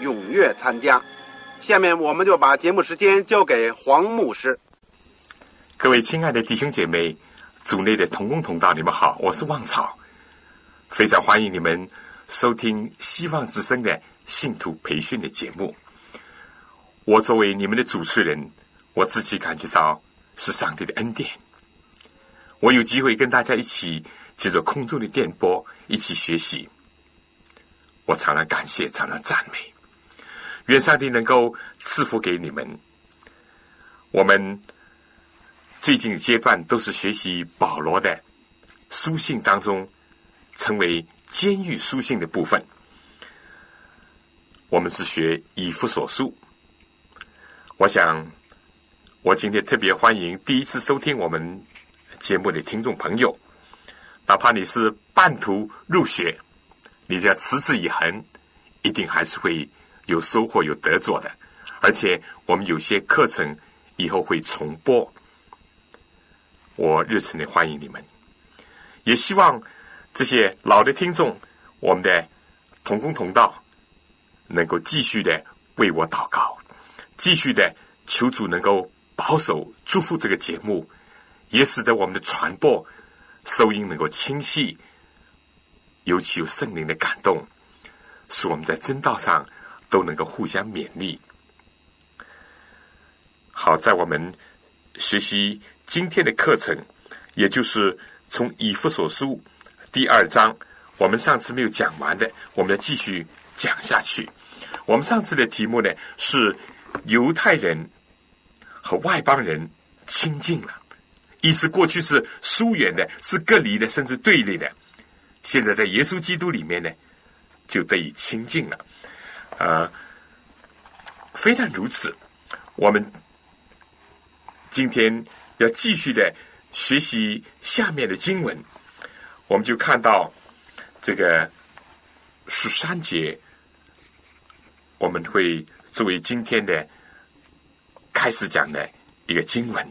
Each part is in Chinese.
踊跃参加。下面我们就把节目时间交给黄牧师。各位亲爱的弟兄姐妹、组内的同工同道，你们好，我是旺草，非常欢迎你们收听希望之声的信徒培训的节目。我作为你们的主持人，我自己感觉到是上帝的恩典。我有机会跟大家一起借着空中的电波一起学习，我常常感谢，常常赞美，愿上帝能够赐福给你们。我们最近阶段都是学习保罗的书信当中，成为监狱书信的部分。我们是学以弗所书。我想，我今天特别欢迎第一次收听我们。节目的听众朋友，哪怕你是半途入学，你只要持之以恒，一定还是会有收获、有得做的。而且，我们有些课程以后会重播，我热情的欢迎你们。也希望这些老的听众，我们的同工同道，能够继续的为我祷告，继续的求主能够保守、祝福这个节目。也使得我们的传播收音能够清晰，尤其有圣灵的感动，使我们在真道上都能够互相勉励。好，在我们学习今天的课程，也就是从以弗所书第二章，我们上次没有讲完的，我们要继续讲下去。我们上次的题目呢是犹太人和外邦人亲近了。意思过去是疏远的，是隔离的，甚至对立的。现在在耶稣基督里面呢，就得以亲近了。啊，非但如此，我们今天要继续的学习下面的经文，我们就看到这个十三节，我们会作为今天的开始讲的一个经文。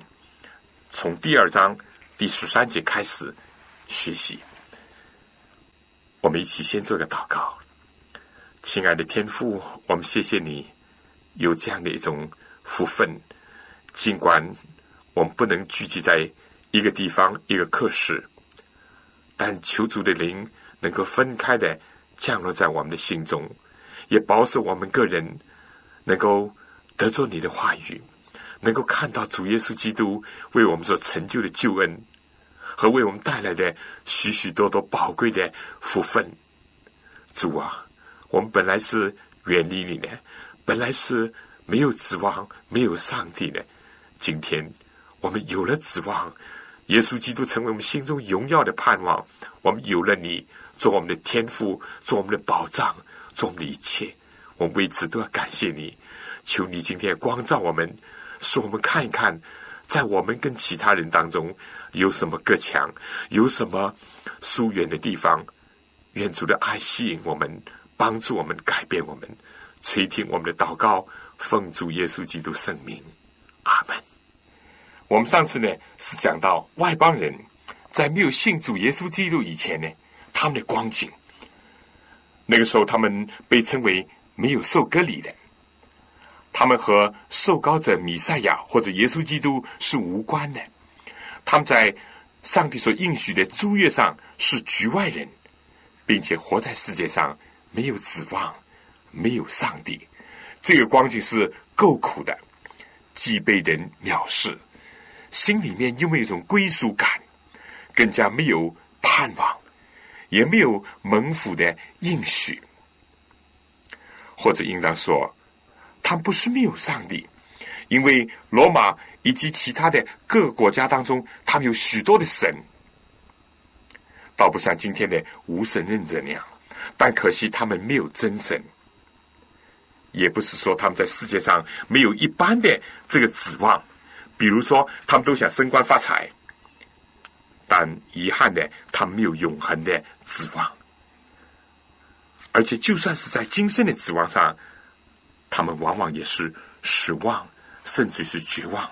从第二章第十三节开始学习，我们一起先做个祷告。亲爱的天父，我们谢谢你有这样的一种福分。尽管我们不能聚集在一个地方、一个课室，但求主的灵能够分开的降落在我们的心中，也保守我们个人能够得着你的话语。能够看到主耶稣基督为我们所成就的救恩，和为我们带来的许许多多宝贵的福分。主啊，我们本来是远离你的，本来是没有指望、没有上帝的。今天我们有了指望，耶稣基督成为我们心中荣耀的盼望。我们有了你做我们的天赋，做我们的保障，做我们的一切。我们为此都要感谢你。求你今天光照我们。使我们看一看，在我们跟其他人当中有什么隔墙，有什么疏远的地方。愿主的爱吸引我们，帮助我们，改变我们，垂听我们的祷告，奉主耶稣基督圣名，阿门。我们上次呢是讲到外邦人在没有信主耶稣基督以前呢，他们的光景。那个时候，他们被称为没有受割礼的。他们和受膏者米赛亚或者耶稣基督是无关的，他们在上帝所应许的诸约上是局外人，并且活在世界上没有指望，没有上帝，这个光景是够苦的，既被人藐视，心里面又没有一种归属感，更加没有盼望，也没有蒙福的应许，或者应当说，他不是没有上帝，因为罗马以及其他的各个国家当中，他们有许多的神。倒不像今天的无神论者那样，但可惜他们没有真神，也不是说他们在世界上没有一般的这个指望，比如说他们都想升官发财，但遗憾的他们没有永恒的指望，而且就算是在今生的指望上，他们往往也是失望，甚至是绝望。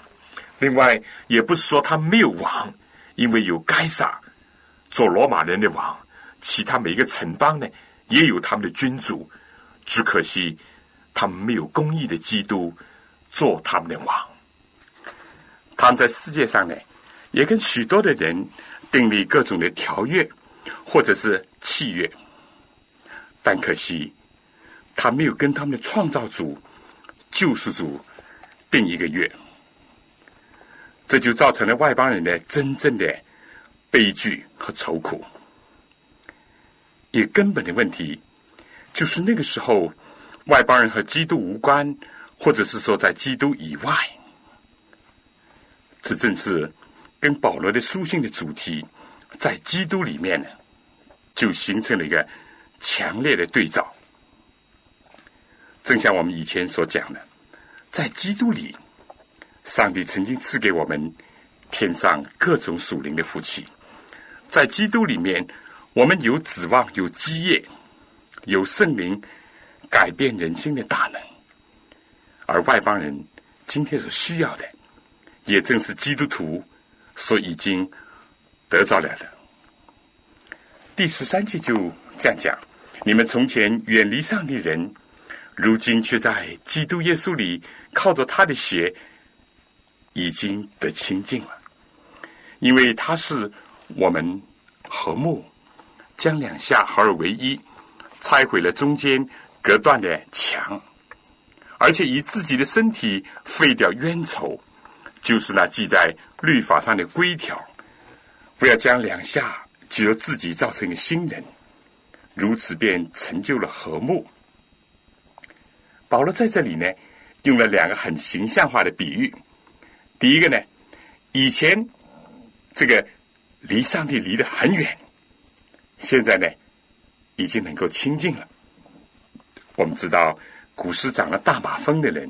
另外，也不是说他没有王，因为有该撒。做罗马人的王，其他每一个城邦呢，也有他们的君主，只可惜他们没有公义的基督做他们的王。他们在世界上呢，也跟许多的人订立各种的条约或者是契约，但可惜他没有跟他们的创造主、救赎主定一个约，这就造成了外邦人的真正的。悲剧和愁苦，也根本的问题就是那个时候外邦人和基督无关，或者是说在基督以外，这正是跟保罗的书信的主题在基督里面呢，就形成了一个强烈的对照。正像我们以前所讲的，在基督里，上帝曾经赐给我们天上各种属灵的福气。在基督里面，我们有指望，有基业，有圣灵改变人心的大能。而外邦人今天所需要的，也正是基督徒所已经得着了的。第十三节就这样讲：你们从前远离上帝人，如今却在基督耶稣里靠着他的血，已经得清净了，因为他是。我们和睦，将两下合而为一，拆毁了中间隔断的墙，而且以自己的身体废掉冤仇，就是那记在律法上的规条。不要将两下只有自己造成一个新人，如此便成就了和睦。保罗在这里呢，用了两个很形象化的比喻。第一个呢，以前这个。离上帝离得很远，现在呢，已经能够亲近了。我们知道，古时长了大马蜂的人，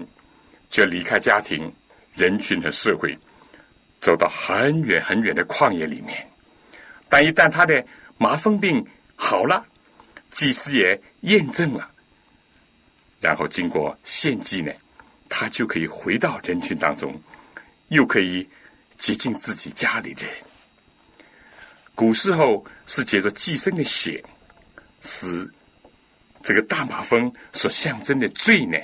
就离开家庭、人群和社会，走到很远很远的旷野里面。但一旦他的麻风病好了，祭司也验证了，然后经过献祭呢，他就可以回到人群当中，又可以接近自己家里的人。古时候是借着寄生的血，使这个大马蜂所象征的罪呢，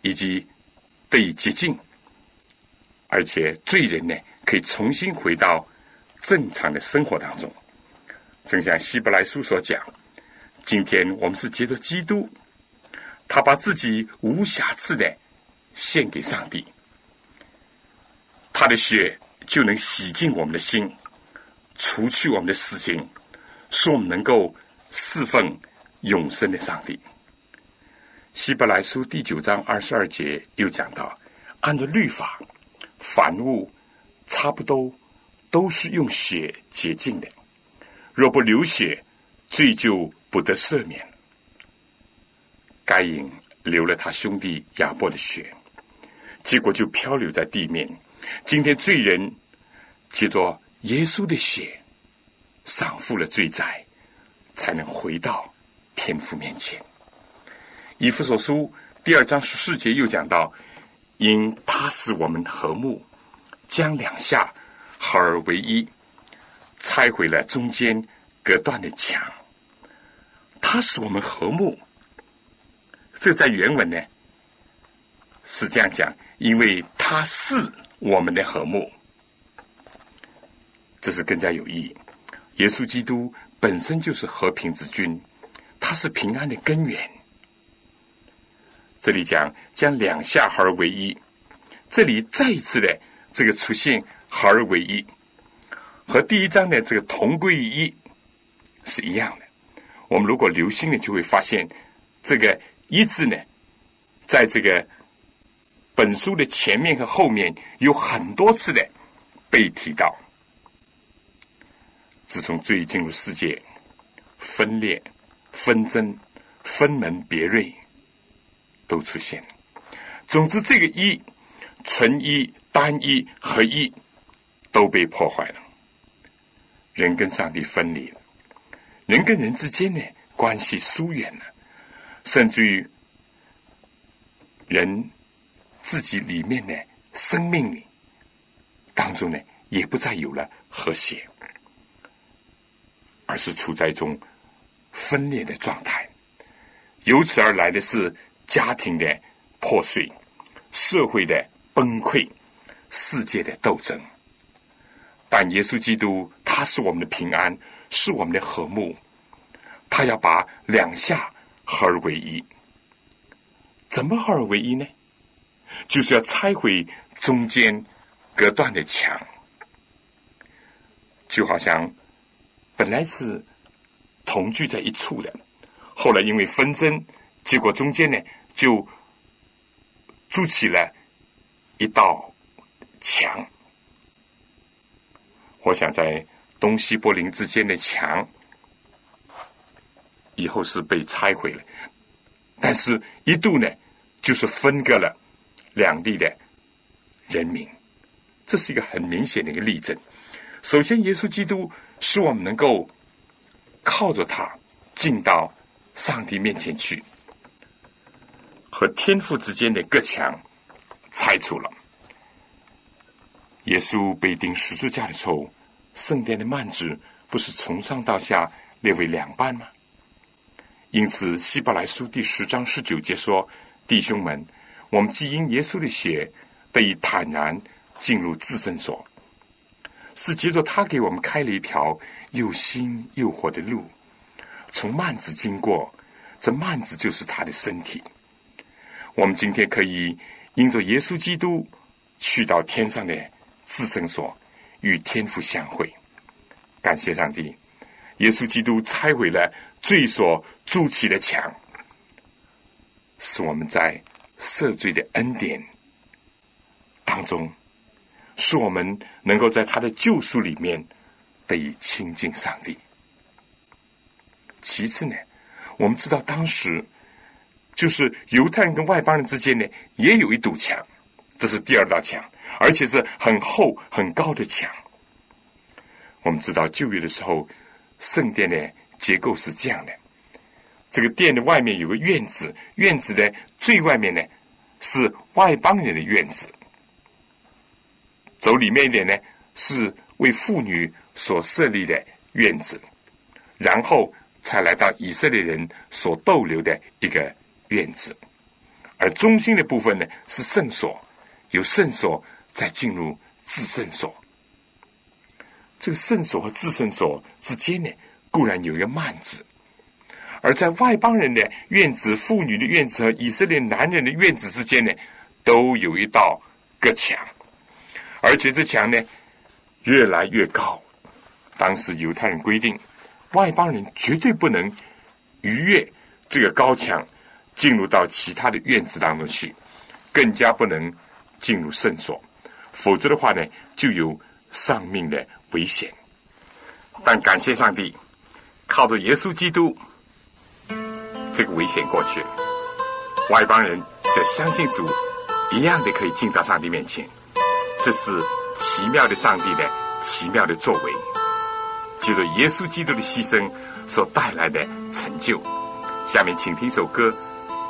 以及得以洁净，而且罪人呢可以重新回到正常的生活当中。正像希伯来书所讲，今天我们是借着基督，他把自己无瑕疵的献给上帝，他的血就能洗净我们的心。除去我们的死刑，使我们能够侍奉永生的上帝。希伯来书第九章二十二节又讲到，按照律法，凡物差不多都是用血洁净的，若不流血，罪就不得赦免。该隐流了他兄弟亚伯的血，结果就漂流在地面。今天罪人接着。耶稣的血偿付了罪债，才能回到天父面前。以弗所书第二章十四节又讲到：因他使我们和睦，将两下合而为一，拆毁了中间隔断的墙。他使我们和睦，这在原文呢是这样讲：因为他是我们的和睦。这是更加有意义。耶稣基督本身就是和平之君，他是平安的根源。这里讲将两下合而为一，这里再一次的这个出现合而为一，和第一章的这个同归于一是一样的。我们如果留心呢，就会发现这个“一”字呢，在这个本书的前面和后面有很多次的被提到。自从罪进入世界，分裂、纷争、分门别类都出现。总之，这个一、纯一、单一、合一都被破坏了。人跟上帝分离了，人跟人之间呢关系疏远了，甚至于人自己里面的生命里当中呢，也不再有了和谐。而是处在一种分裂的状态，由此而来的是家庭的破碎、社会的崩溃、世界的斗争。但耶稣基督他是我们的平安，是我们的和睦，他要把两下合而为一。怎么合而为一呢？就是要拆毁中间隔断的墙，就好像。本来是同居在一处的，后来因为纷争，结果中间呢就筑起了一道墙。我想在东西柏林之间的墙以后是被拆毁了，但是一度呢就是分割了两地的人民，这是一个很明显的一个例证。首先，耶稣基督。使我们能够靠着他进到上帝面前去，和天父之间的隔墙拆除了。耶稣被钉十字架的时候，圣殿的幔子不是从上到下列为两半吗？因此，希伯来书第十章十九节说：“弟兄们，我们既因耶稣的血得以坦然进入至圣所。”是接着他给我们开了一条又新又活的路，从幔子经过，这幔子就是他的身体。我们今天可以因着耶稣基督去到天上的至圣所，与天父相会。感谢上帝，耶稣基督拆毁了罪所筑起的墙，使我们在赦罪的恩典当中。使我们能够在他的救赎里面得以亲近上帝。其次呢，我们知道当时就是犹太人跟外邦人之间呢也有一堵墙，这是第二道墙，而且是很厚很高的墙。我们知道旧约的时候，圣殿的结构是这样的：这个殿的外面有个院子，院子的最外面呢是外邦人的院子。走里面一点呢，是为妇女所设立的院子，然后才来到以色列人所逗留的一个院子，而中心的部分呢是圣所，由圣所再进入至圣所。这个圣所和至圣所之间呢，固然有一个幔子，而在外邦人的院子、妇女的院子和以色列男人的院子之间呢，都有一道隔墙。而且这墙呢，越来越高。当时犹太人规定，外邦人绝对不能逾越这个高墙，进入到其他的院子当中去，更加不能进入圣所，否则的话呢，就有丧命的危险。但感谢上帝，靠着耶稣基督，这个危险过去了，外邦人在相信主一样的可以进到上帝面前。这是奇妙的上帝的奇妙的作为，就是耶稣基督的牺牲所带来的成就。下面请听首歌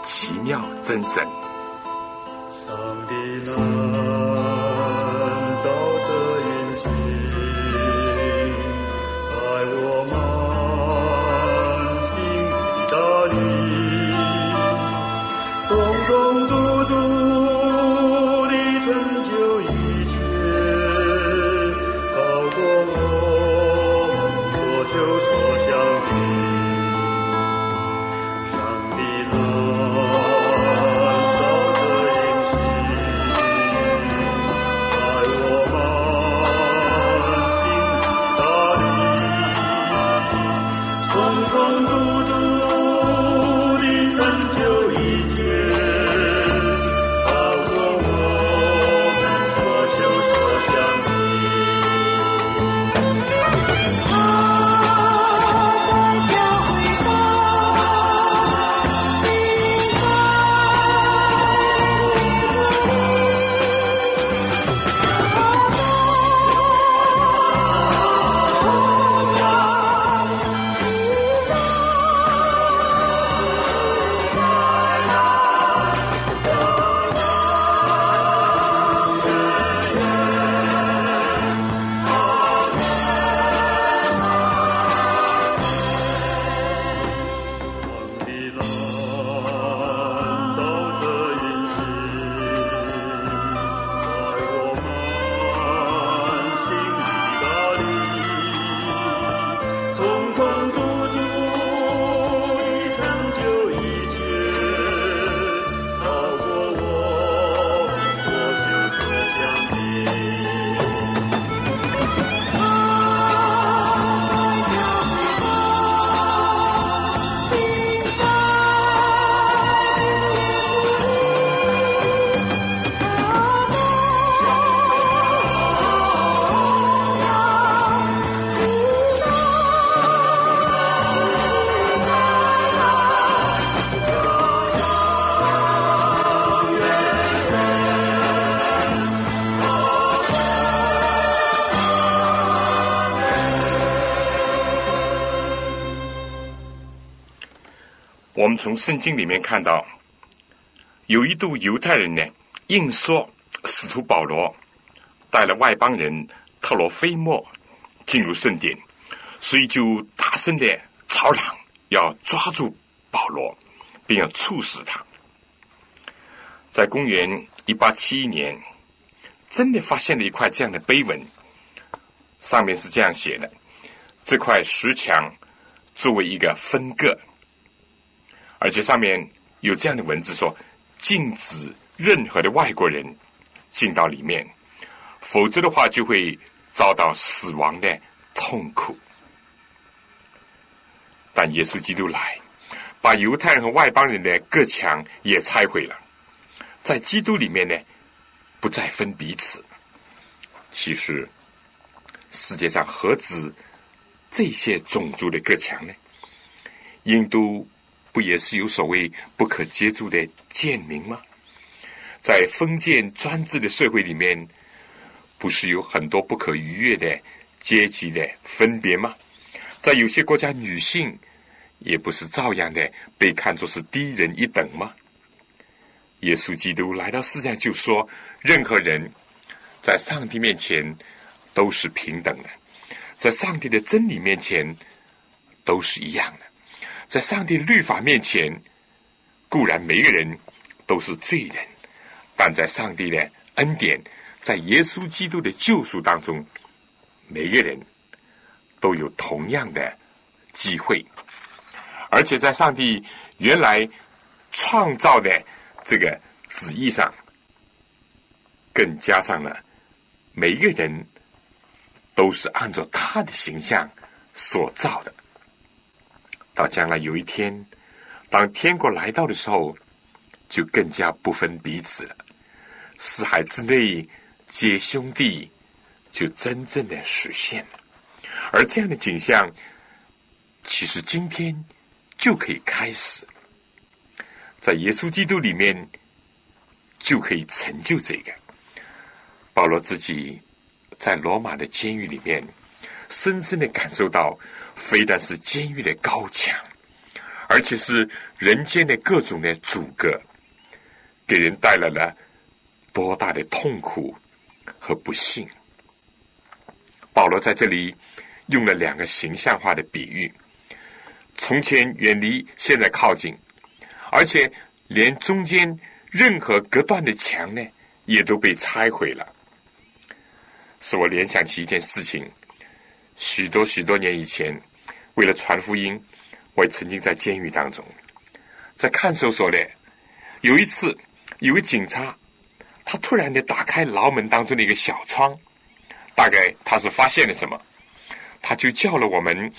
《奇妙真神》。从圣经里面看到，有一度犹太人呢，硬说使徒保罗带了外邦人特罗菲莫进入圣殿，所以就大声的吵嚷，要抓住保罗，并要处死他。在公元一八七一年，真的发现了一块这样的碑文，上面是这样写的：这块石墙作为一个分割。而且上面有这样的文字说：“禁止任何的外国人进到里面，否则的话就会遭到死亡的痛苦。”但耶稣基督来，把犹太人和外邦人的各墙也拆毁了，在基督里面呢，不再分彼此。其实，世界上何止这些种族的各墙呢？印度。不也是有所谓不可接触的贱民吗？在封建专制的社会里面，不是有很多不可逾越的阶级的分别吗？在有些国家，女性也不是照样的被看作是低人一等吗？耶稣基督来到世上就说：任何人在上帝面前都是平等的，在上帝的真理面前都是一样的。在上帝律法面前，固然每个人都是罪人，但在上帝的恩典，在耶稣基督的救赎当中，每个人都有同样的机会。而且在上帝原来创造的这个旨意上，更加上了每一个人都是按照他的形象所造的。到将来有一天，当天国来到的时候，就更加不分彼此了。四海之内皆兄弟，就真正的实现了。而这样的景象，其实今天就可以开始，在耶稣基督里面就可以成就这个。保罗自己在罗马的监狱里面，深深的感受到。非但是监狱的高墙，而且是人间的各种的阻隔，给人带来了多大的痛苦和不幸。保罗在这里用了两个形象化的比喻：从前远离，现在靠近，而且连中间任何隔断的墙呢，也都被拆毁了。使我联想起一件事情，许多许多年以前。为了传福音，我也曾经在监狱当中，在看守所里，有一次，有个警察，他突然的打开牢门当中的一个小窗，大概他是发现了什么，他就叫了我们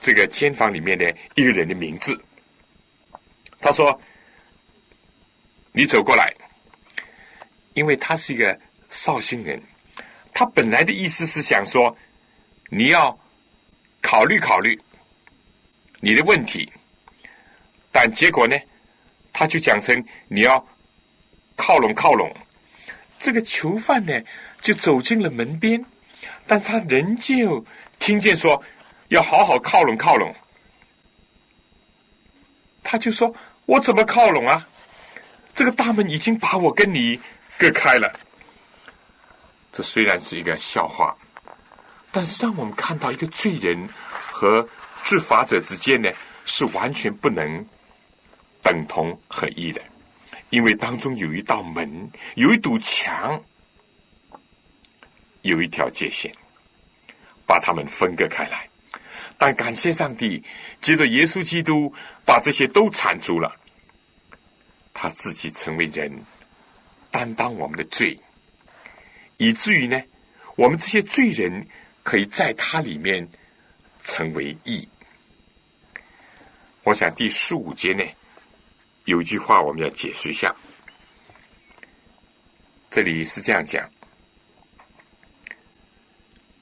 这个监房里面的一个人的名字。他说：“你走过来。”因为他是一个绍兴人，他本来的意思是想说，你要考虑考虑。你的问题，但结果呢？他就讲成你要靠拢靠拢。这个囚犯呢，就走进了门边，但他仍旧听见说要好好靠拢靠拢。他就说：“我怎么靠拢啊？这个大门已经把我跟你隔开了。”这虽然是一个笑话，但是让我们看到一个罪人和。执法者之间呢，是完全不能等同合一的，因为当中有一道门，有一堵墙，有一条界限，把他们分割开来。但感谢上帝，接着耶稣基督把这些都铲除了，他自己成为人，担当我们的罪，以至于呢，我们这些罪人可以在他里面成为义。我想第十五节呢，有句话我们要解释一下。这里是这样讲，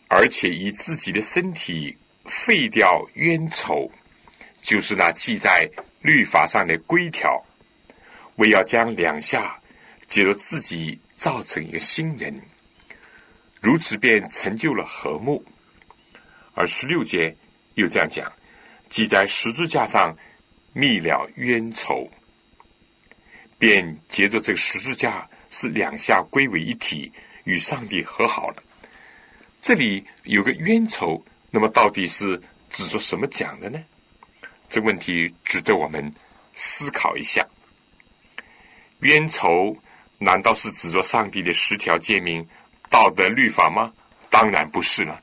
而且以自己的身体废掉冤仇，就是那记在律法上的规条，为要将两下借着自己造成一个新人，如此便成就了和睦。而十六节又这样讲。系在十字架上灭了冤仇，便结着这个十字架，是两下归为一体，与上帝和好了。这里有个冤仇，那么到底是指着什么讲的呢？这问题值得我们思考一下。冤仇难道是指着上帝的十条诫命、道德律法吗？当然不是了。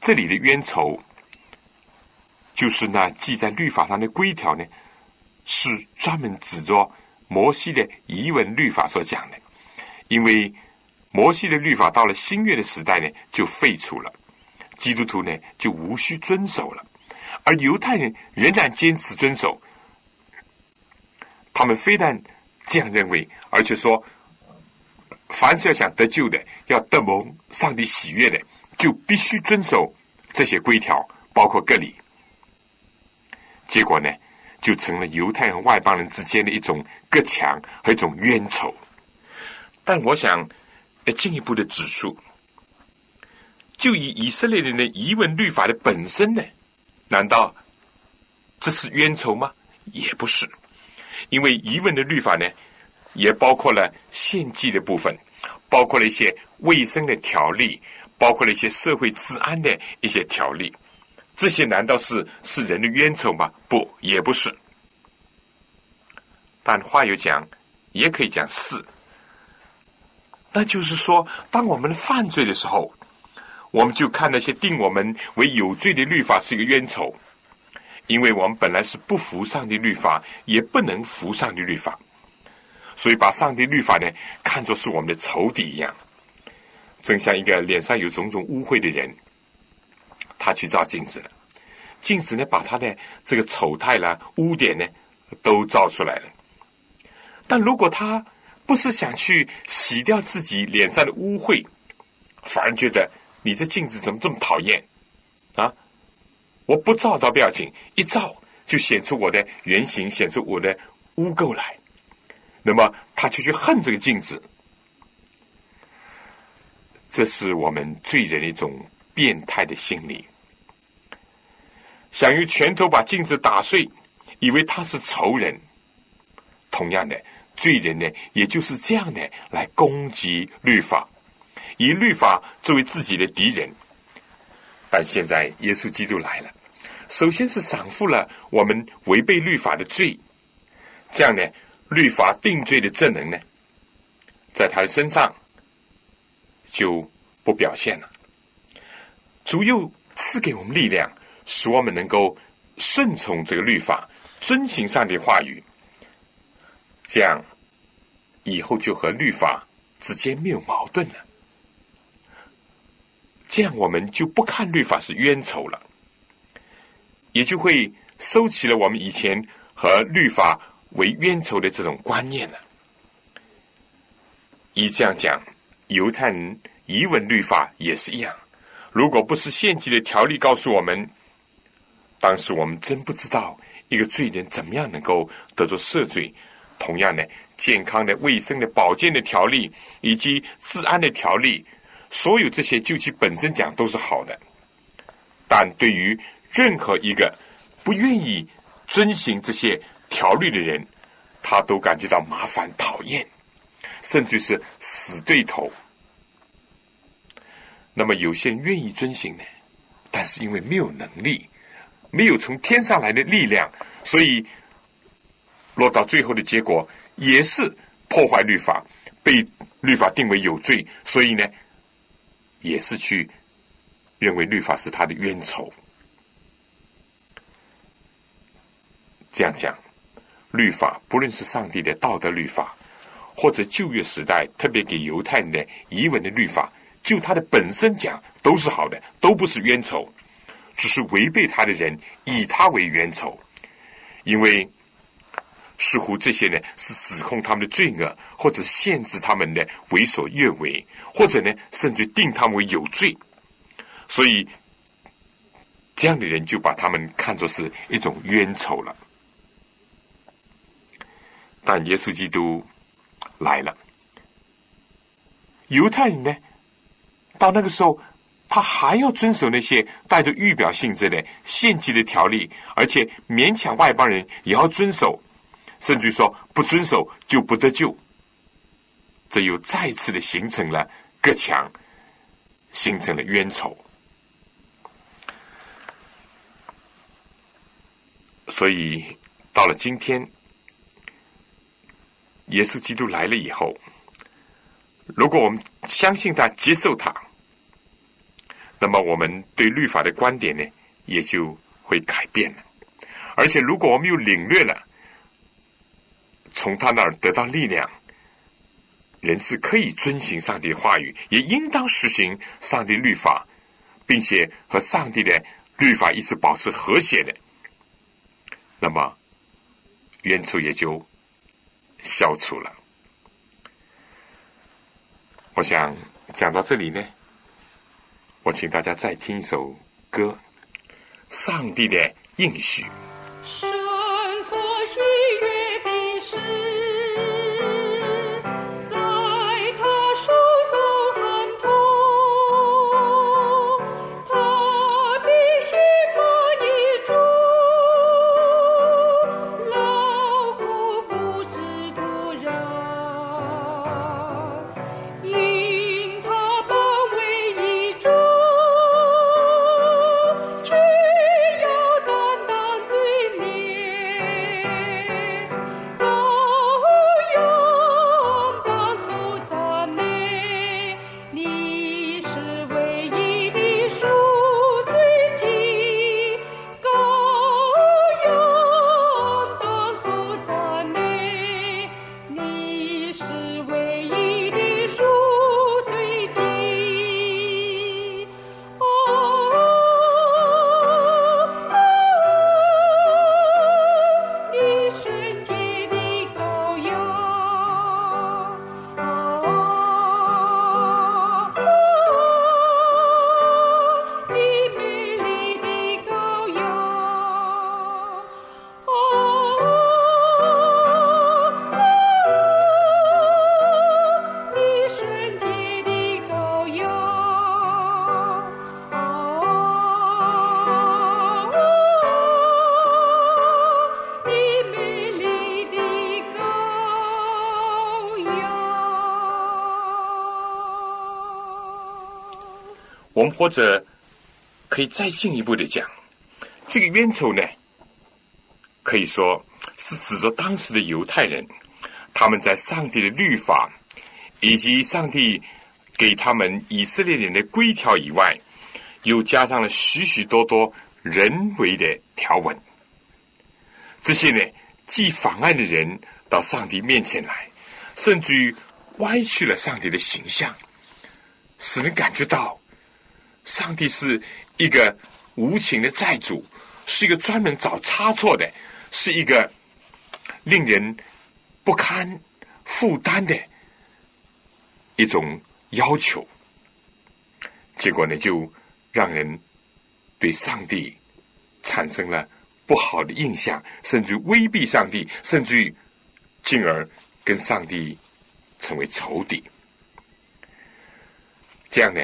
这里的冤仇，就是呢记在律法上的规条呢，是专门指着摩西的遗文律法所讲的。因为摩西的律法到了新约的时代呢，就废除了，基督徒呢就无需遵守了，而犹太人仍然坚持遵守。他们非但这样认为，而且说，凡是要想得救的，要得蒙上帝喜悦的。就必须遵守这些规条，包括割礼。结果呢，就成了犹太人外邦人之间的一种隔墙和一种冤仇。但我想进一步的指出，就以以色列人的疑问律法的本身呢，难道这是冤仇吗？也不是，因为疑问的律法呢，也包括了献祭的部分，包括了一些卫生的条例。包括了一些社会治安的一些条例，这些难道是是人的冤仇吗？不，也不是。但话又讲，也可以讲是。那就是说，当我们犯罪的时候，我们就看那些定我们为有罪的律法是一个冤仇，因为我们本来是不服上帝律法，也不能服上帝律法，所以把上帝律法呢看作是我们的仇敌一样。正像一个脸上有种种污秽的人，他去照镜子了，镜子呢把他的这个丑态啦、污点呢都照出来了。但如果他不是想去洗掉自己脸上的污秽，反而觉得你这镜子怎么这么讨厌啊？我不照倒不要紧，一照就显出我的原形，显出我的污垢来，那么他就去恨这个镜子。这是我们罪人的一种变态的心理，想用拳头把镜子打碎，以为他是仇人。同样的，罪人呢，也就是这样的来攻击律法，以律法作为自己的敌人。但现在耶稣基督来了，首先是赏付了我们违背律法的罪，这样呢，律法定罪的证能呢，在他的身上。就不表现了。主又赐给我们力量，使我们能够顺从这个律法，遵行上帝话语。这样以后就和律法之间没有矛盾了。这样我们就不看律法是冤仇了，也就会收起了我们以前和律法为冤仇的这种观念了。以这样讲。犹太人疑问律法也是一样，如果不是献祭的条例告诉我们，当时我们真不知道一个罪人怎么样能够得着赦罪。同样的，健康的、卫生的、保健的条例以及治安的条例，所有这些就其本身讲都是好的，但对于任何一个不愿意遵行这些条例的人，他都感觉到麻烦、讨厌，甚至是死对头。那么有些人愿意遵行呢，但是因为没有能力，没有从天上来的力量，所以落到最后的结果也是破坏律法，被律法定为有罪，所以呢，也是去认为律法是他的冤仇。这样讲，律法不论是上帝的道德律法，或者旧约时代特别给犹太人的遗文的律法。就它的本身讲都是好的，都不是冤仇，只是违背他的人以他为冤仇，因为似乎这些呢是指控他们的罪恶，或者限制他们的为所欲为，或者呢甚至定他们为有罪，所以这样的人就把他们看作是一种冤仇了。但耶稣基督来了，犹太人呢？到那个时候，他还要遵守那些带着预表性质的献祭的条例，而且勉强外邦人也要遵守，甚至说不遵守就不得救。这又再次的形成了隔墙，形成了冤仇。所以到了今天，耶稣基督来了以后，如果我们相信他、接受他，那么我们对律法的观点呢，也就会改变了。而且，如果我们又领略了从他那儿得到力量，人是可以遵行上帝话语，也应当实行上帝律法，并且和上帝的律法一直保持和谐的。那么，冤仇也就消除了。我想讲到这里呢，我请大家再听一首歌，《上帝的应许》。我们或者可以再进一步的讲，这个冤仇呢，可以说是指着当时的犹太人，他们在上帝的律法以及上帝给他们以色列人的规条以外，又加上了许许多多人为的条文。这些呢，既妨碍了人到上帝面前来，甚至于歪曲了上帝的形象，使人感觉到。上帝是一个无情的债主，是一个专门找差错的，是一个令人不堪负担的一种要求。结果呢，就让人对上帝产生了不好的印象，甚至威逼上帝，甚至于进而跟上帝成为仇敌。这样呢？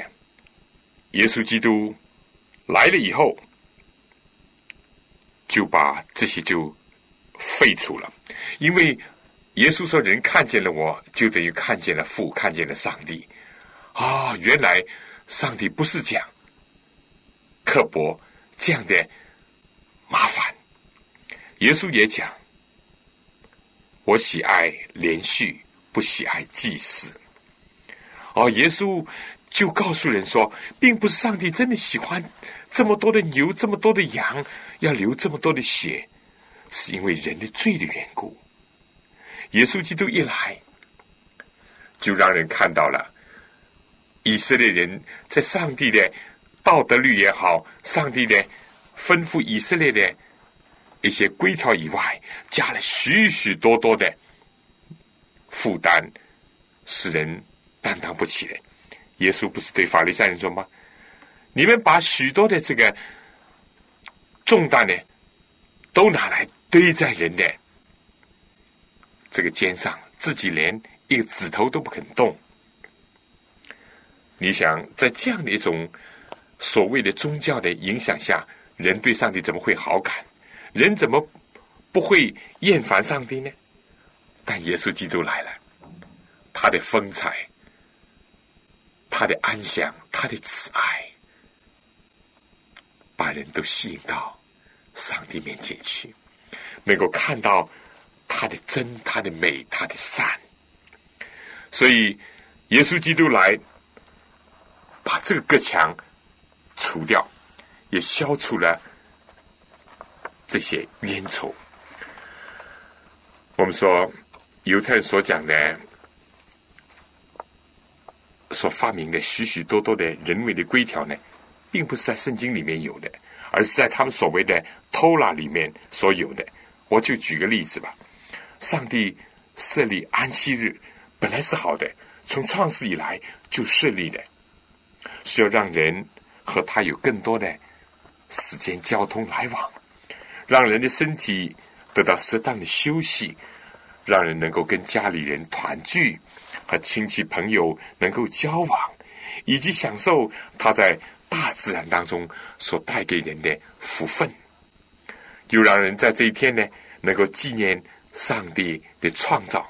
耶稣基督来了以后，就把这些就废除了，因为耶稣说：“人看见了我，就等于看见了父，看见了上帝。”啊，原来上帝不是这样刻薄这样的麻烦。耶稣也讲：“我喜爱连续，不喜爱祭祀。”哦，耶稣。就告诉人说，并不是上帝真的喜欢这么多的牛，这么多的羊，要流这么多的血，是因为人的罪的缘故。耶稣基督一来，就让人看到了以色列人在上帝的道德律也好，上帝的吩咐以色列的一些规条以外，加了许许多多的负担，使人担当不起的。耶稣不是对法利赛人说吗？你们把许多的这个重担呢，都拿来堆在人的这个肩上，自己连一个指头都不肯动。你想，在这样的一种所谓的宗教的影响下，人对上帝怎么会好感？人怎么不会厌烦上帝呢？但耶稣基督来了，他的风采、他的安详、他的慈爱，把人都吸引到上帝面前去，能够看到他的真、他的美、他的善。所以，耶稣基督来，把这个隔墙除掉，也消除了这些冤仇。我们说。犹太人所讲的、所发明的许许多多的人为的规条呢，并不是在圣经里面有的，而是在他们所谓的偷拉里面所有的。我就举个例子吧：上帝设立安息日本来是好的，从创世以来就设立的，是要让人和他有更多的时间交通来往，让人的身体得到适当的休息。让人能够跟家里人团聚，和亲戚朋友能够交往，以及享受他在大自然当中所带给人的福分，又让人在这一天呢，能够纪念上帝的创造。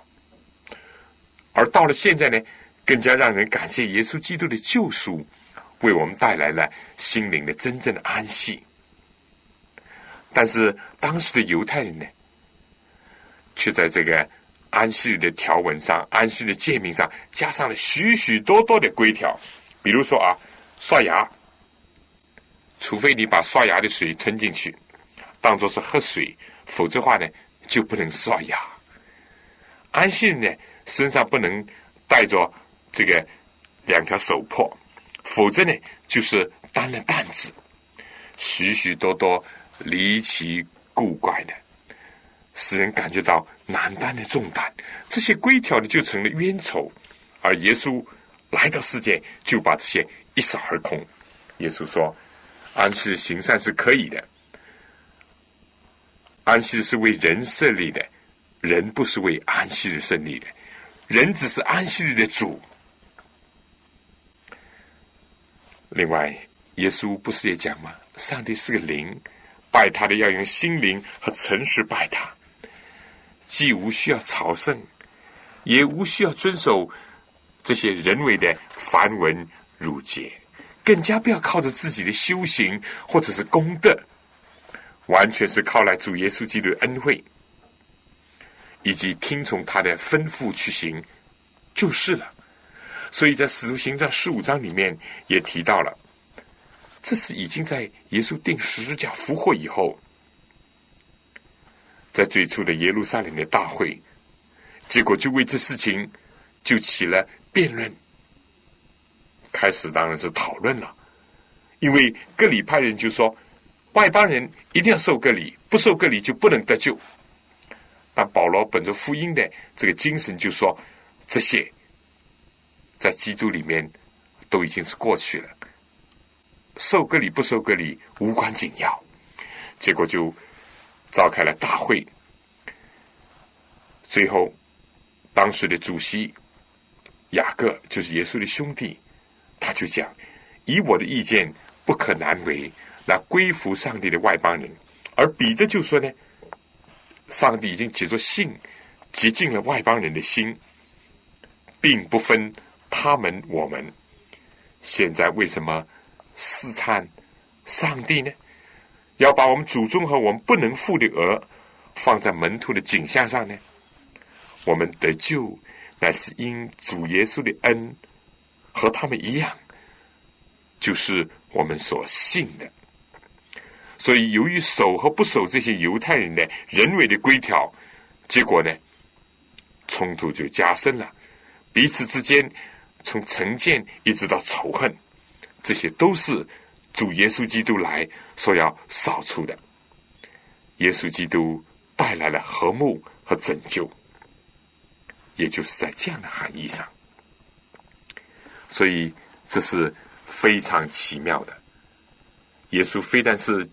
而到了现在呢，更加让人感谢耶稣基督的救赎，为我们带来了心灵的真正的安息。但是当时的犹太人呢？却在这个安息的条文上、安息的诫命上加上了许许多多的规条，比如说啊，刷牙，除非你把刷牙的水吞进去，当做是喝水，否则话呢就不能刷牙。安息日呢，身上不能带着这个两条手帕，否则呢就是担了担子，许许多多离奇古怪的。使人感觉到难担的重担，这些规条呢就成了冤仇，而耶稣来到世界，就把这些一扫而空。耶稣说：“安息日行善是可以的，安息日是为人设立的，人不是为安息日设立的，人只是安息日的主。”另外，耶稣不是也讲吗？上帝是个灵，拜他的要用心灵和诚实拜他。既无需要朝圣，也无需要遵守这些人为的繁文缛节，更加不要靠着自己的修行或者是功德，完全是靠来主耶稣基督的恩惠，以及听从他的吩咐去行，就是了。所以在使徒行传十五章里面也提到了，这是已经在耶稣定十字架复活以后。在最初的耶路撒冷的大会，结果就为这事情就起了辩论。开始当然是讨论了，因为各里派人就说，外邦人一定要受割礼，不受割礼就不能得救。但保罗本着福音的这个精神，就说这些在基督里面都已经是过去了，受割礼不受割礼无关紧要。结果就。召开了大会，最后，当时的主席雅各就是耶稣的兄弟，他就讲：“以我的意见，不可难为那归服上帝的外邦人。”而彼得就说呢：“上帝已经借着信洁净了外邦人的心，并不分他们我们。现在为什么试探上帝呢？”要把我们祖宗和我们不能负的额放在门徒的景象上呢？我们得救乃是因主耶稣的恩，和他们一样，就是我们所信的。所以，由于守和不守这些犹太人的人为的规条，结果呢，冲突就加深了，彼此之间从成见一直到仇恨，这些都是。主耶稣基督来说要扫除的，耶稣基督带来了和睦和拯救，也就是在这样的含义上，所以这是非常奇妙的。耶稣非但是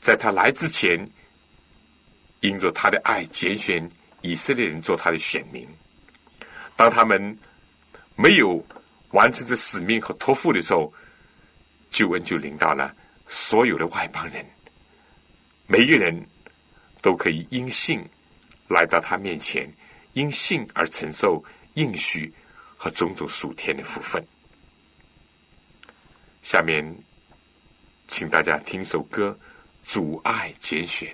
在他来之前，因着他的爱拣选以色列人做他的选民，当他们没有完成这使命和托付的时候。救恩就领到了所有的外邦人，每一个人都可以因信来到他面前，因信而承受应许和种种属天的福分。下面，请大家听首歌《阻碍拣选》。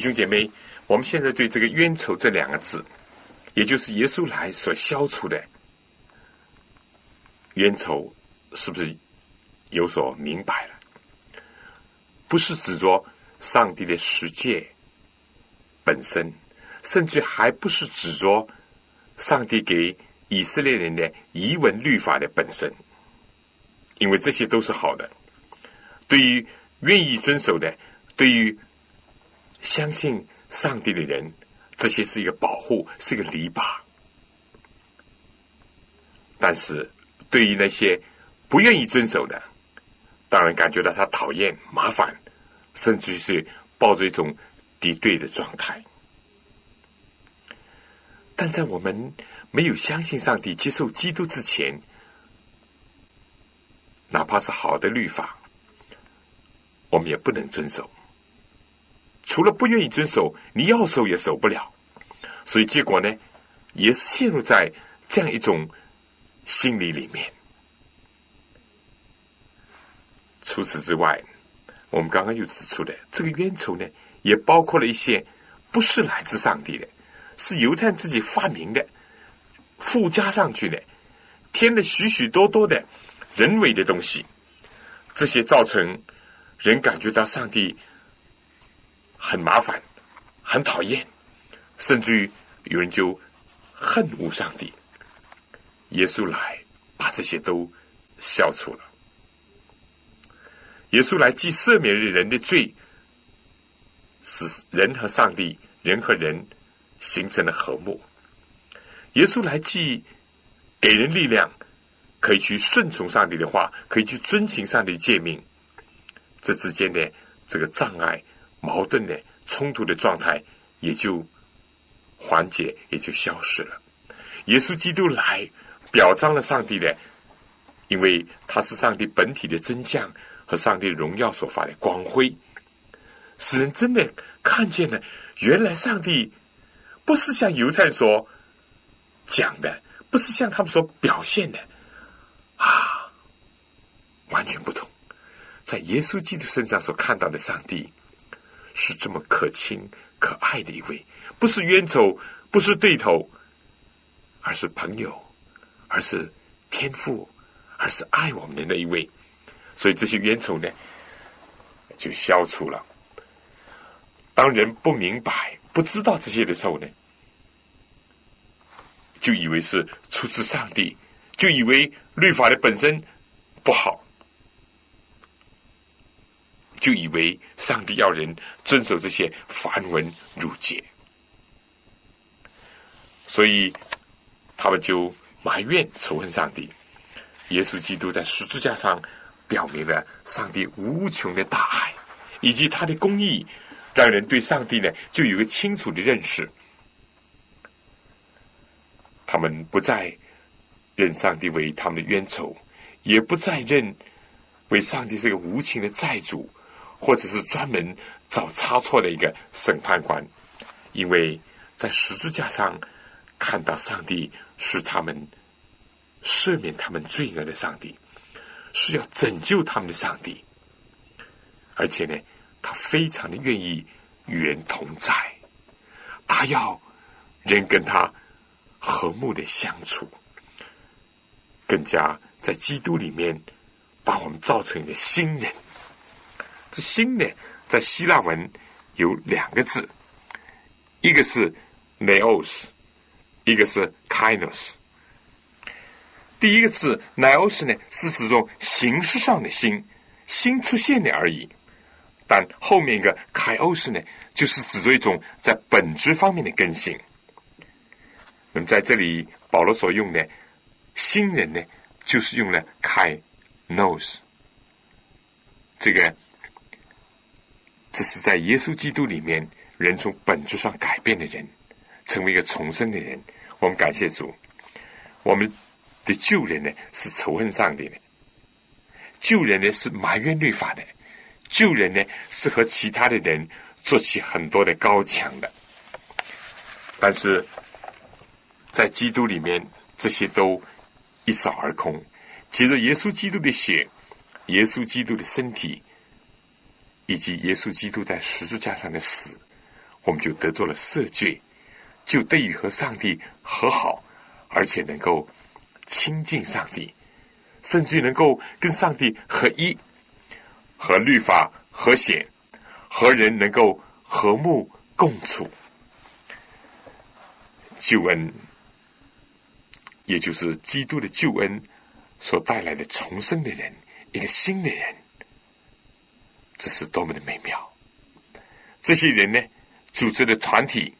兄姐妹，我们现在对这个冤仇这两个字，也就是耶稣来所消除的冤仇，是不是有所明白了？不是指着上帝的世界本身，甚至还不是指着上帝给以色列人的遗文律法的本身，因为这些都是好的。对于愿意遵守的，对于。相信上帝的人，这些是一个保护，是一个篱笆。但是，对于那些不愿意遵守的，当然感觉到他讨厌、麻烦，甚至是抱着一种敌对的状态。但在我们没有相信上帝、接受基督之前，哪怕是好的律法，我们也不能遵守。除了不愿意遵守，你要守也守不了，所以结果呢，也是陷入在这样一种心理里面。除此之外，我们刚刚又指出的这个冤仇呢，也包括了一些不是来自上帝的，是犹太自己发明的、附加上去的，添了许许多多的人为的东西，这些造成人感觉到上帝。很麻烦，很讨厌，甚至于有人就恨恶上帝。耶稣来把这些都消除了。耶稣来既赦免了人的罪，使人和上帝、人和人形成了和睦。耶稣来既给人力量，可以去顺从上帝的话，可以去遵行上帝诫命。这之间的这个障碍。矛盾的冲突的状态也就缓解，也就消失了。耶稣基督来表彰了上帝的，因为他是上帝本体的真相和上帝荣耀所发的光辉，使人真的看见了，原来上帝不是像犹太所讲的，不是像他们所表现的啊，完全不同。在耶稣基督身上所看到的上帝，是这么可亲可爱的一位，不是冤仇，不是对头，而是朋友，而是天父，而是爱我们的那一位。所以这些冤仇呢，就消除了。当人不明白、不知道这些的时候呢，就以为是出自上帝，就以为律法的本身不好。就以为上帝要人遵守这些繁文缛节，所以他们就埋怨仇恨上帝。耶稣基督在十字架上表明了上帝无穷的大爱，以及他的公义，让人对上帝呢就有个清楚的认识。他们不再认上帝为他们的冤仇，也不再认为上帝是个无情的债主。或者是专门找差错的一个审判官，因为在十字架上看到上帝是他们赦免他们罪恶的上帝，是要拯救他们的上帝，而且呢，他非常的愿意与人同在，他要人跟他和睦的相处，更加在基督里面把我们造成一个新人。这心呢，在希腊文有两个字，一个是 neos，一个是 kinos。第一个字 neos 呢，是指种形式上的心，心出现的而已；但后面一个 kios 呢，就是指着一种在本质方面的更新。那么在这里，保罗所用的新人呢，就是用了 kinos 这个。这是在耶稣基督里面，人从本质上改变的人，成为一个重生的人。我们感谢主，我们的旧人呢是仇恨上帝的，旧人呢是埋怨律法的，旧人呢是和其他的人做起很多的高墙的。但是在基督里面，这些都一扫而空。借着耶稣基督的血，耶稣基督的身体。以及耶稣基督在十字架上的死，我们就得做了赦罪，就得以和上帝和好，而且能够亲近上帝，甚至能够跟上帝合一，和律法和谐，和人能够和睦共处。救恩，也就是基督的救恩所带来的重生的人，一个新的人。这是多么的美妙！这些人呢，组织的团体，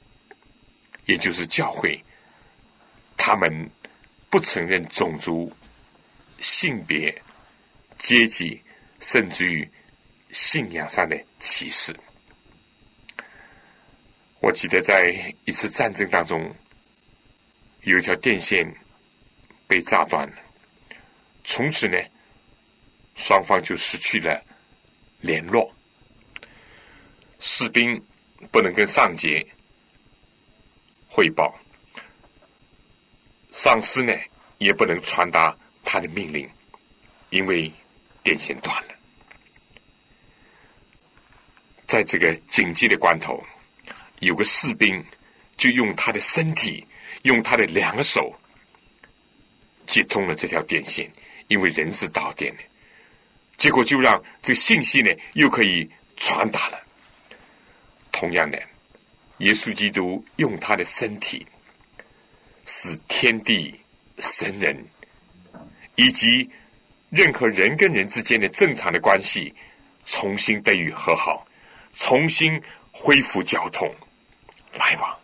也就是教会，他们不承认种族、性别、阶级，甚至于信仰上的歧视。我记得在一次战争当中，有一条电线被炸断了，从此呢，双方就失去了。联络士兵不能跟上级汇报，上司呢也不能传达他的命令，因为电线断了。在这个紧急的关头，有个士兵就用他的身体，用他的两手接通了这条电线，因为人是导电的。结果就让这信息呢，又可以传达了。同样的，耶稣基督用他的身体，使天地、神人以及任何人跟人之间的正常的关系重新得以和好，重新恢复交通来往。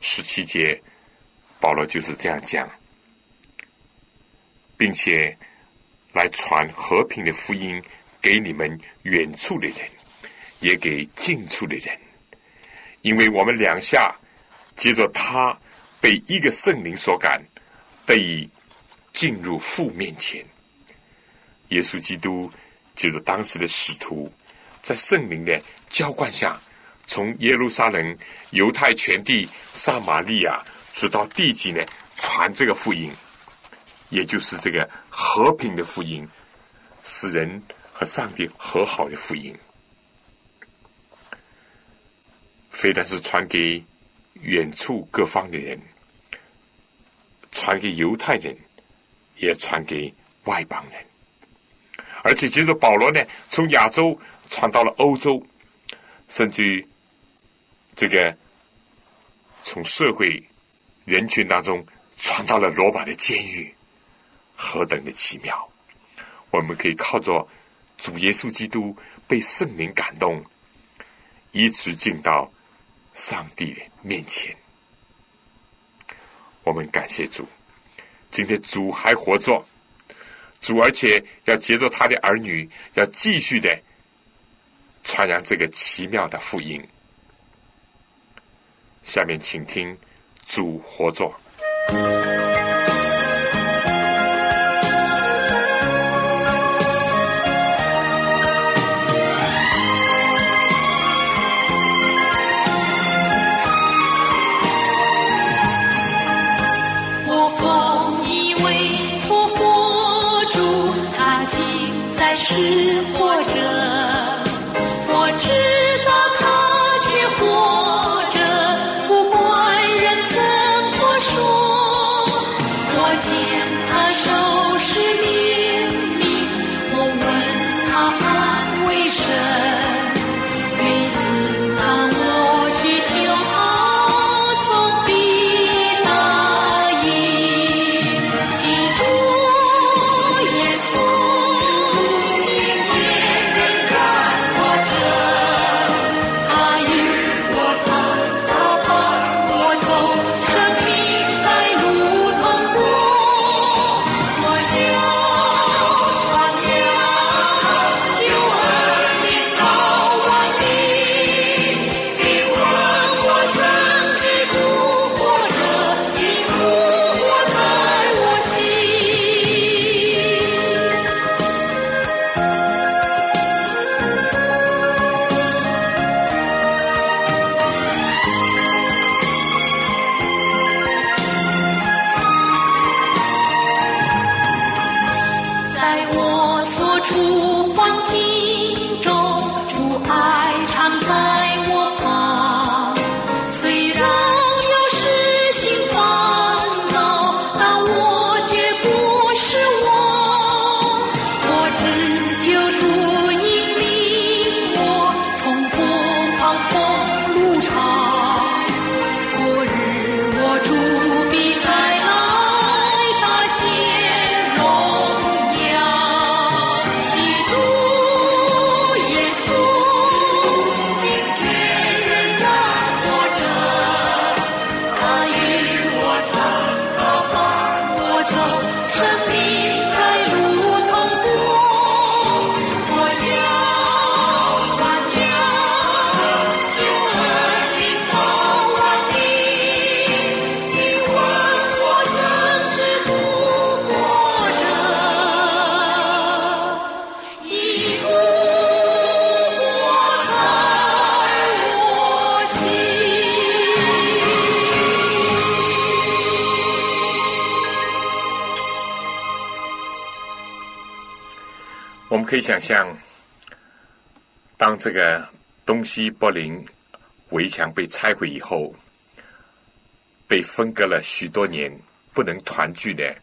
十七节，保罗就是这样讲，并且。来传和平的福音给你们远处的人，也给近处的人，因为我们两下接着他被一个圣灵所感，得以进入父面前。耶稣基督就是当时的使徒，在圣灵的浇灌下，从耶路撒冷、犹太全地、撒玛利亚，直到地极呢，传这个福音，也就是这个和平的福音，使人和上帝和好的福音。非但是传给远处各方的人，传给犹太人，也传给外邦人。而且，接着保罗呢，从亚洲传到了欧洲，甚至于这个从社会人群当中传到了罗马的监狱，何等的奇妙！我们可以靠着主耶稣基督被圣灵感动，一直进到。上帝的面前，我们感谢主。今天主还活着，主而且要接着他的儿女，要继续的传扬这个奇妙的福音。下面请听主活着。可以想象，当这个东西柏林围墙被拆毁以后，被分割了许多年，不能团聚的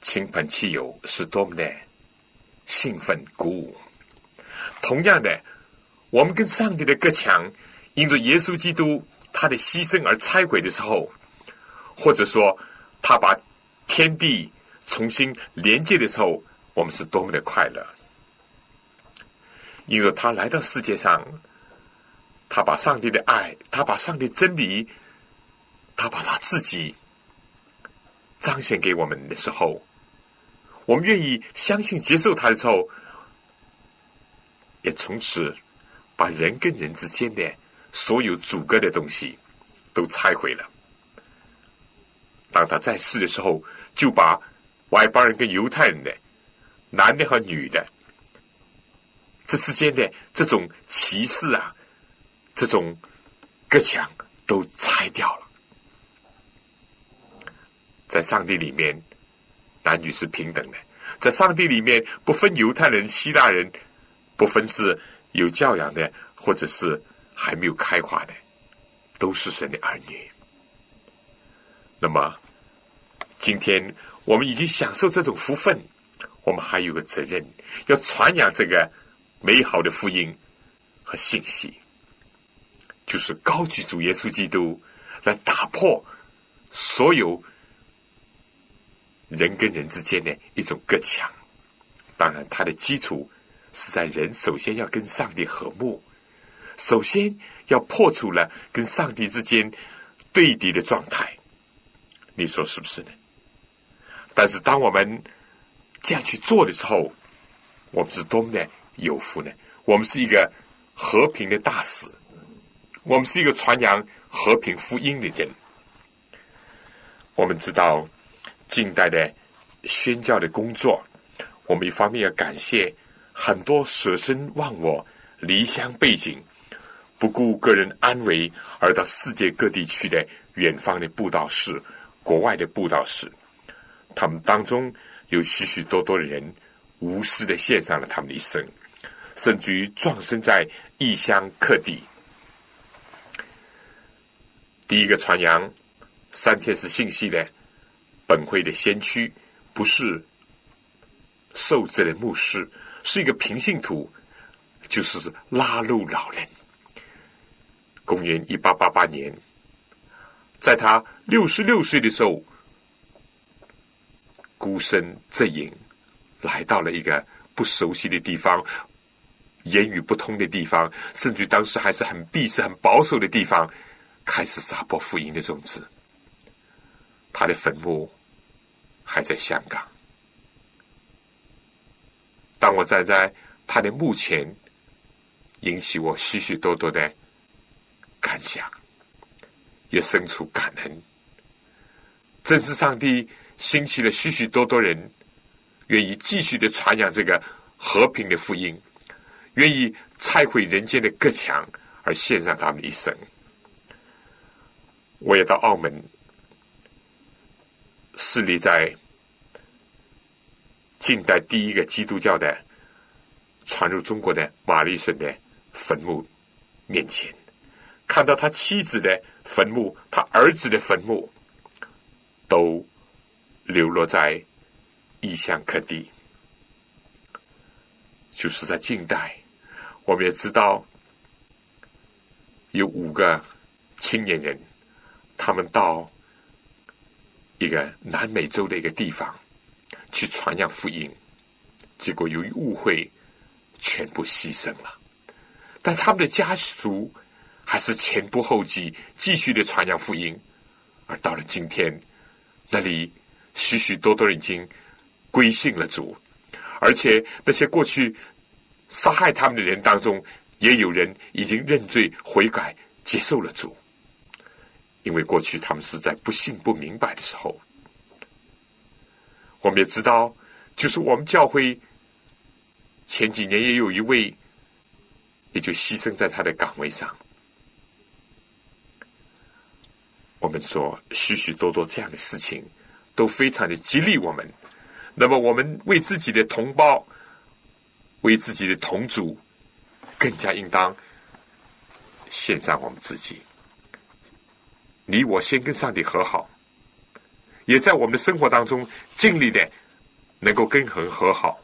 亲朋戚友是多么的兴奋鼓舞。同样的，我们跟上帝的隔墙，因着耶稣基督他的牺牲而拆毁的时候，或者说他把天地重新连接的时候。我们是多么的快乐，因为他来到世界上，他把上帝的爱，他把上帝真理，他把他自己彰显给我们的时候，我们愿意相信、接受他的时候，也从此把人跟人之间的所有阻隔的东西都拆毁了。当他在世的时候，就把外邦人跟犹太人的。男的和女的，这之间的这种歧视啊，这种隔墙都拆掉了。在上帝里面，男女是平等的；在上帝里面，不分犹太人、希腊人，不分是有教养的，或者是还没有开化的，都是神的儿女。那么，今天我们已经享受这种福分，我们还有个责任，要传扬这个美好的福音和信息，就是高举主耶稣基督，来打破所有。人跟人之间的一种隔墙，当然，它的基础是在人首先要跟上帝和睦，首先要破除了跟上帝之间对敌的状态。你说是不是呢？但是，当我们这样去做的时候，我们是多么的有福呢？我们是一个和平的大使，我们是一个传扬和平福音的人。我们知道。近代的宣教的工作，我们一方面要感谢很多舍身忘我、离乡背井、不顾个人安危而到世界各地去的远方的布道士、国外的布道士，他们当中有许许多多的人无私的献上了他们的一生，甚至于壮身在异乡客地。第一个传扬三天是信息的。本会的先驱不是受制的牧师，是一个平信徒，就是拉路老人。公元一八八八年，在他六十六岁的时候，孤身阵营来到了一个不熟悉的地方，言语不通的地方，甚至当时还是很闭塞、很保守的地方，开始撒播福音的种子。他的坟墓。还在香港。当我站在他的墓前，引起我许许多多的感想，也生出感恩。正是上帝兴起了许许多多人，愿意继续的传扬这个和平的福音，愿意拆毁人间的隔墙，而献上他们一生。我也到澳门。势力在近代第一个基督教的传入中国的马利逊的坟墓面前，看到他妻子的坟墓、他儿子的坟墓，都流落在异乡客地。就是在近代，我们也知道有五个青年人，他们到。一个南美洲的一个地方，去传扬福音，结果由于误会，全部牺牲了。但他们的家属还是前仆后继，继续的传扬福音。而到了今天，那里许许多多人已经归信了主，而且那些过去杀害他们的人当中，也有人已经认罪悔改，接受了主。因为过去他们是在不信不明白的时候，我们也知道，就是我们教会前几年也有一位，也就牺牲在他的岗位上。我们说许许多多这样的事情，都非常的激励我们。那么，我们为自己的同胞，为自己的同族，更加应当献上我们自己。你我先跟上帝和好，也在我们的生活当中尽力的能够跟人和好。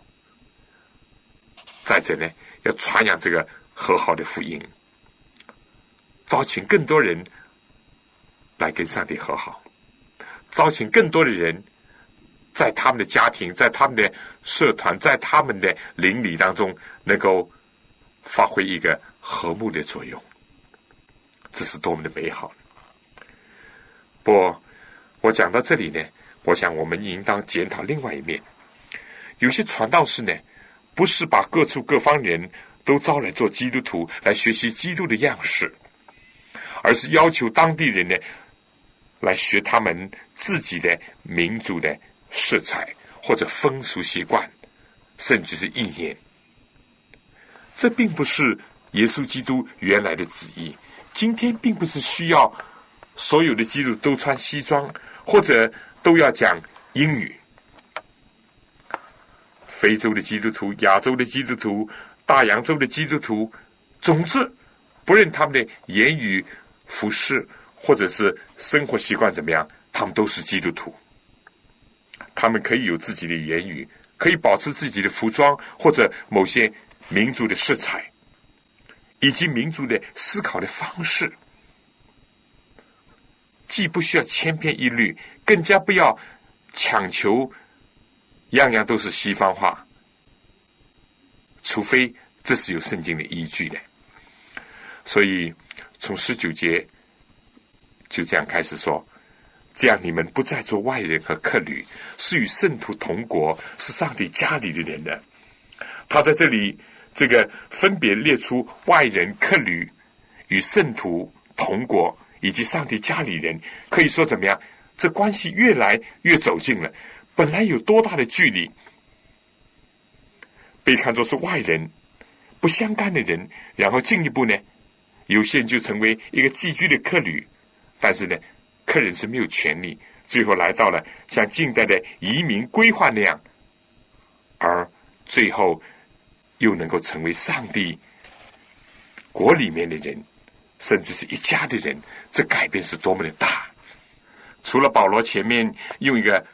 再者呢，要传扬这个和好的福音，招请更多人来跟上帝和好，招请更多的人在他们的家庭、在他们的社团、在他们的邻里当中，能够发挥一个和睦的作用。这是多么的美好！不，我讲到这里呢，我想我们应当检讨另外一面。有些传道士呢，不是把各处各方人都招来做基督徒，来学习基督的样式，而是要求当地人呢，来学他们自己的民族的色彩或者风俗习惯，甚至是意念。这并不是耶稣基督原来的旨意，今天并不是需要所有的基督都穿西装，或者都要讲英语。非洲的基督徒、亚洲的基督徒、大洋洲的基督徒，总之，不论他们的言语、服饰或者是生活习惯怎么样，他们都是基督徒。他们可以有自己的言语，可以保持自己的服装或者某些民族的色彩，以及民族的思考的方式，既不需要千篇一律，更加不要强求。样样都是西方化，除非这是有圣经的依据的。所以从十九节就这样开始说：这样你们不再做外人和客旅，是与圣徒同国，是上帝家里的人了。他在这里这个分别列出外人、客旅与圣徒同国，以及上帝家里人，可以说怎么样？这关系越来越走近了。本来有多大的距离，被看作是外人、不相干的人，然后进一步呢，有些人就成为一个寄居的客旅，但是呢，客人是没有权利，最后来到了像近代的移民规划那样，而最后又能够成为上帝国里面的人，甚至是一家的人，这改变是多么的大！除了保罗前面用一个。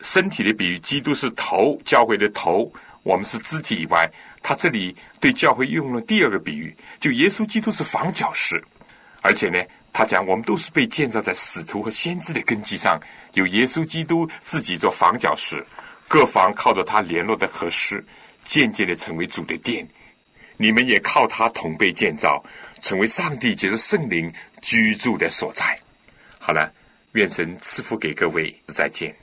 身体的比喻，基督是头，教会的头，我们是肢体以外，他这里对教会用了第二个比喻，就耶稣基督是房角石，而且呢，他讲我们都是被建造在使徒和先知的根基上，有耶稣基督自己做房角石，各房靠着他联络的合适，渐渐的成为主的殿，你们也靠他同被建造，成为上帝借着圣灵居住的所在。好了，愿神赐福给各位，再见。